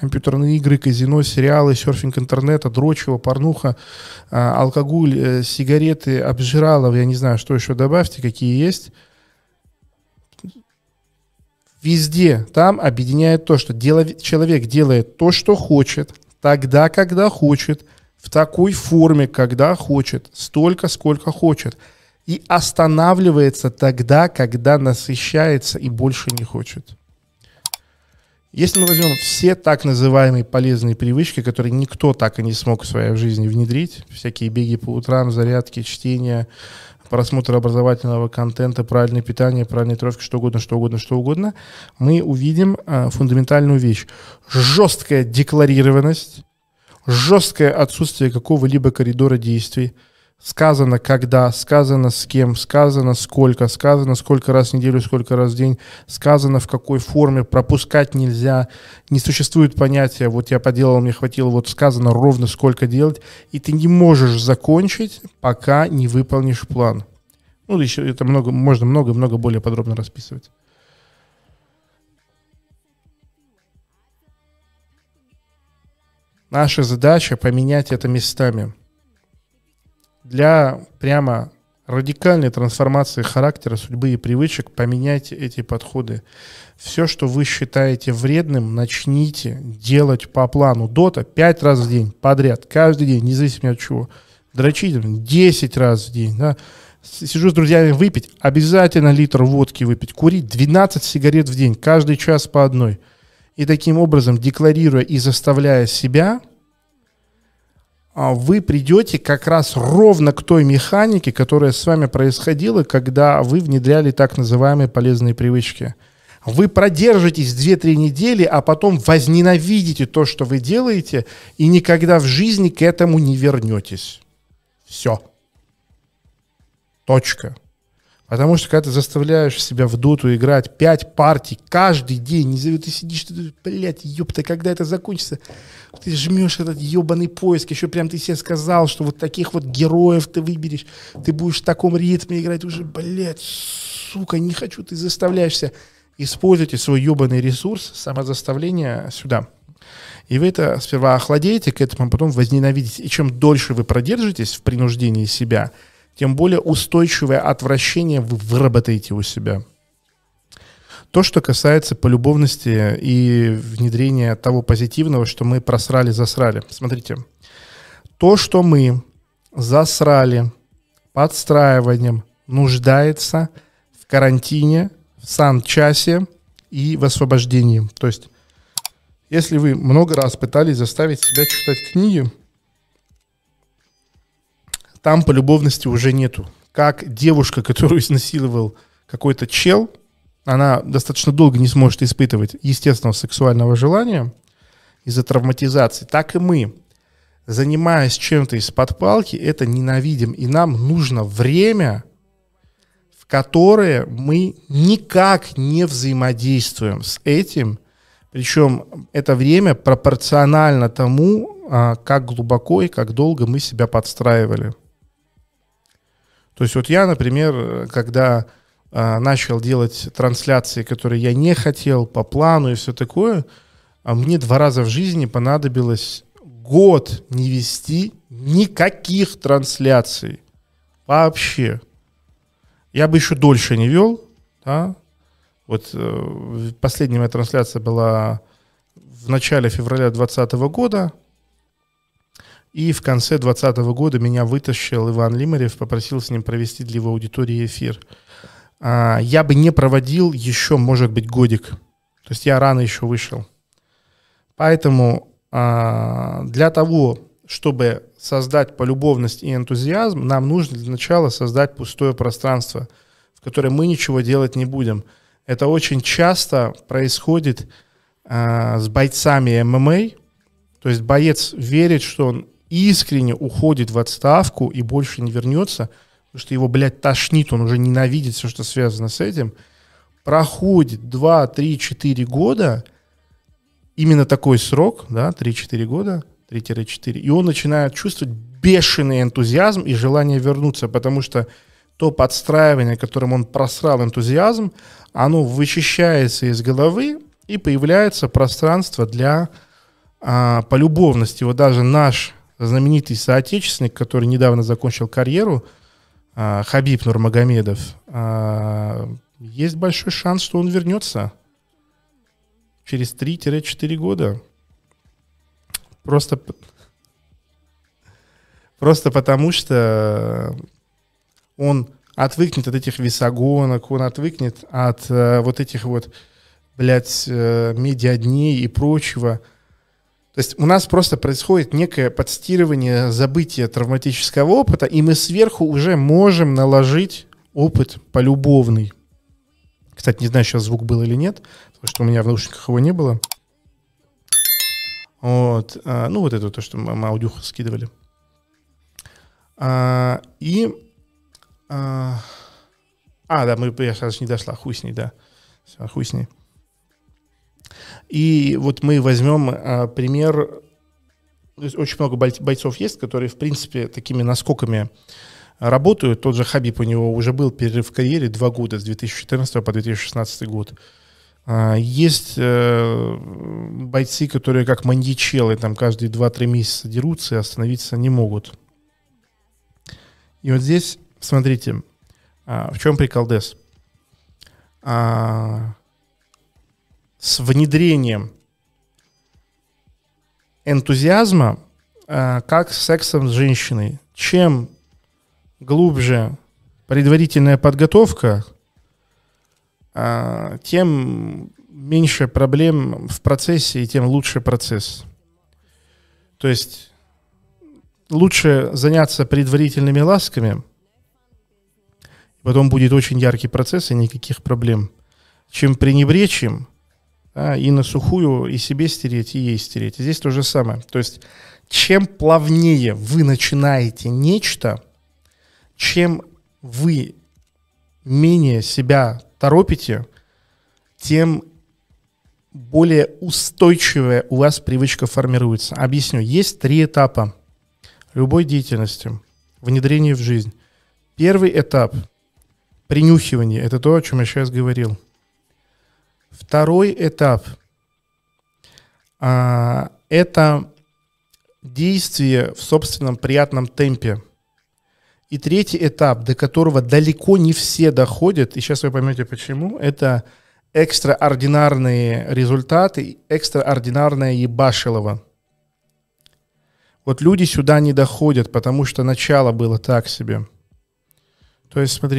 компьютерные игры, казино, сериалы, серфинг интернета, дрочево, порнуха, а, алкоголь, э, сигареты, обжиралов, я не знаю, что еще добавьте, какие есть. Везде там объединяет то, что человек делает то, что хочет, тогда, когда хочет, в такой форме, когда хочет, столько, сколько хочет. И останавливается тогда, когда насыщается и больше не хочет. Если мы возьмем все так называемые полезные привычки, которые никто так и не смог в своей жизни внедрить, всякие беги по утрам, зарядки, чтение, просмотр образовательного контента, правильное питание, правильная тренировка, что угодно, что угодно, что угодно, мы увидим а, фундаментальную вещь. Жесткая декларированность, жесткое отсутствие какого-либо коридора действий – Сказано когда, сказано с кем, сказано сколько, сказано сколько раз в неделю, сколько раз в день, сказано в какой форме, пропускать нельзя, не существует понятия, вот я поделал, мне хватило, вот сказано ровно сколько делать, и ты не можешь закончить, пока не выполнишь план. Ну, еще это много, можно много-много более подробно расписывать. Наша задача поменять это местами – для прямо радикальной трансформации характера, судьбы и привычек поменяйте эти подходы. Все, что вы считаете вредным, начните делать по плану. Дота 5 раз в день подряд, каждый день, независимо от чего. Дрочить 10 раз в день. Да. Сижу с друзьями выпить, обязательно литр водки выпить. Курить 12 сигарет в день, каждый час по одной. И таким образом, декларируя и заставляя себя вы придете как раз ровно к той механике, которая с вами происходила, когда вы внедряли так называемые полезные привычки. Вы продержитесь 2-3 недели, а потом возненавидите то, что вы делаете, и никогда в жизни к этому не вернетесь. Все. Точка. Потому что когда ты заставляешь себя в доту играть 5 партий каждый день, не ты сидишь, ты, блядь, ёпта, когда это закончится? Ты жмешь этот ебаный поиск, еще прям ты себе сказал, что вот таких вот героев ты выберешь, ты будешь в таком ритме играть, уже, блядь, сука, не хочу, ты заставляешься. Используйте свой ебаный ресурс самозаставления сюда. И вы это сперва охладеете к этому, а потом возненавидите. И чем дольше вы продержитесь в принуждении себя – тем более устойчивое отвращение вы выработаете у себя. То, что касается полюбовности и внедрения того позитивного, что мы просрали, засрали. Смотрите, то, что мы засрали подстраиванием, нуждается в карантине, в санчасе и в освобождении. То есть, если вы много раз пытались заставить себя читать книги, там полюбовности уже нету. Как девушка, которую изнасиловал какой-то чел, она достаточно долго не сможет испытывать естественного сексуального желания из-за травматизации, так и мы, занимаясь чем-то из-под палки, это ненавидим. И нам нужно время, в которое мы никак не взаимодействуем с этим, причем это время пропорционально тому, а, как глубоко и как долго мы себя подстраивали. То есть вот я, например, когда а, начал делать трансляции, которые я не хотел по плану и все такое, а мне два раза в жизни понадобилось год не вести никаких трансляций. Вообще. Я бы еще дольше не вел. Да? Вот э, последняя моя трансляция была в начале февраля 2020 года. И в конце 2020 года меня вытащил Иван Лимарев, попросил с ним провести для его аудитории эфир. А, я бы не проводил еще, может быть, годик. То есть я рано еще вышел. Поэтому а, для того, чтобы создать полюбовность и энтузиазм, нам нужно для начала создать пустое пространство, в которое мы ничего делать не будем. Это очень часто происходит а, с бойцами ММА. То есть боец верит, что он искренне уходит в отставку и больше не вернется, потому что его, блядь, тошнит, он уже ненавидит все, что связано с этим, проходит 2, 3, 4 года, именно такой срок, да, 3-4 года, 3-4, и он начинает чувствовать бешеный энтузиазм и желание вернуться, потому что то подстраивание, которым он просрал энтузиазм, оно вычищается из головы, и появляется пространство для а, по любовности. Вот даже наш знаменитый соотечественник, который недавно закончил карьеру, а, Хабиб Нурмагомедов, а, есть большой шанс, что он вернется через 3-4 года. Просто, просто потому что он отвыкнет от этих весогонок, он отвыкнет от э, вот этих вот, блядь, э, медиадней и прочего. Есть у нас просто происходит некое подстирывание забытия травматического опыта, и мы сверху уже можем наложить опыт полюбовный. Кстати, не знаю, сейчас звук был или нет, потому что у меня в наушниках его не было. Вот. А, ну, вот это то, что мы аудюху скидывали. А, и... А, а, да, мы, я сейчас не дошла, хуй с ней, да. Все, хуй с ней. И вот мы возьмем а, пример, очень много бойцов есть, которые, в принципе, такими наскоками работают. Тот же Хабиб, у него уже был перерыв в карьере два года, с 2014 по 2016 год. А, есть э, бойцы, которые как маньячелы, там каждые 2-3 месяца дерутся и остановиться не могут. И вот здесь, смотрите, а, в чем прикол Дес? А, с внедрением энтузиазма, а, как с сексом с женщиной. Чем глубже предварительная подготовка, а, тем меньше проблем в процессе и тем лучше процесс. То есть лучше заняться предварительными ласками, потом будет очень яркий процесс и никаких проблем, чем пренебречь им а, и на сухую и себе стереть, и ей стереть. Здесь то же самое. То есть чем плавнее вы начинаете нечто, чем вы менее себя торопите, тем более устойчивая у вас привычка формируется. Объясню. Есть три этапа любой деятельности, внедрения в жизнь. Первый этап – принюхивание. Это то, о чем я сейчас говорил – Второй этап а, – это действие в собственном приятном темпе. И третий этап, до которого далеко не все доходят, и сейчас вы поймете почему, это экстраординарные результаты, экстраординарное ебашилово. Вот люди сюда не доходят, потому что начало было так себе. То есть, смотрите,